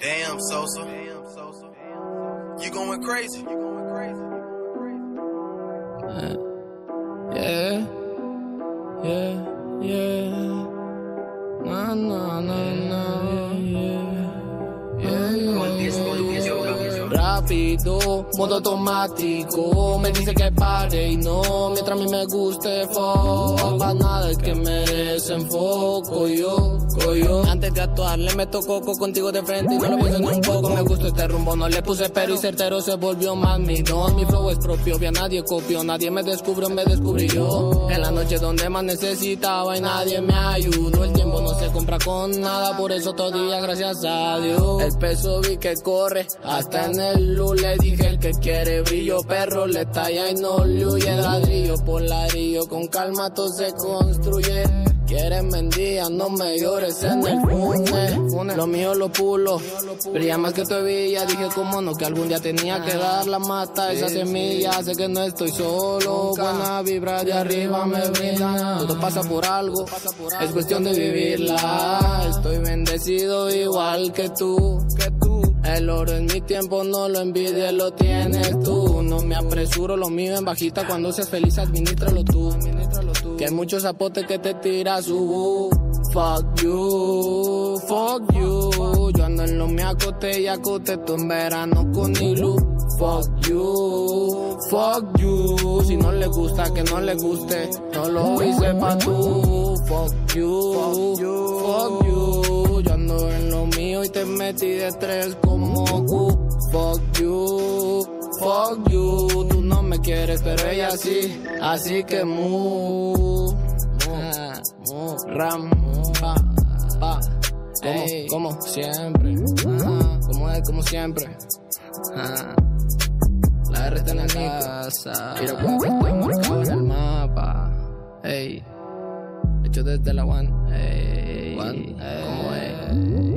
Damn, Sosa. Damn, You going crazy. You going crazy. Yeah. Yeah. Yeah. Nah, nah, nah, nah. Rápido, modo automático. Me dice que pare y no, mientras a mí me guste fuck. Pa' nada es que merecen foco yo, yo. Antes de actuar le meto coco contigo de frente y no lo pienso ni un poco. Me gustó este rumbo, no le puse pero y certero se volvió más mi don. Mi flow es propio, a nadie copió, nadie me descubrió, me descubrí yo. En la noche donde más necesitaba y nadie me ayudó. El tiempo no se compra con nada, por eso todavía gracias a Dios. El peso vi que corre, hasta en el luz le dije el que quiere brillo, perro le talla y no le huye ladrillo por ladrillo. Con calma todo se construye. Quieres mendía, no me llores en el fune. Lo mío lo pulo, brilla más que tu hebilla. Dije, como no, que algún día tenía que dar la mata. Esa semilla, sé que no estoy solo. Buena vibra de arriba me brinda. Todo pasa por algo, es cuestión de vivirla. Estoy bendecido igual que tú, que tú. El oro en mi tiempo no lo envidies, lo tienes tú. No me apresuro, lo mío en bajita. Cuando seas feliz, administralo tú. Que hay muchos zapotes que te tira su Fuck you, fuck you. Yo ando en lo me acote y acote tú en verano con Ilu. Fuck you, fuck you. Si no le gusta, que no le guste. No lo hice pa' tú. Fuck you, fuck metí de tres como Q. Fuck you, fuck you. Tú no me quieres, pero ella sí. Así que mu, mu, ram, pa, pa. Como, como siempre. Ajá, como es, como siempre. Ajá. La R está en la casa. Mira estoy marcado en el mapa. Ey. Hecho desde la one. Ey. Como es.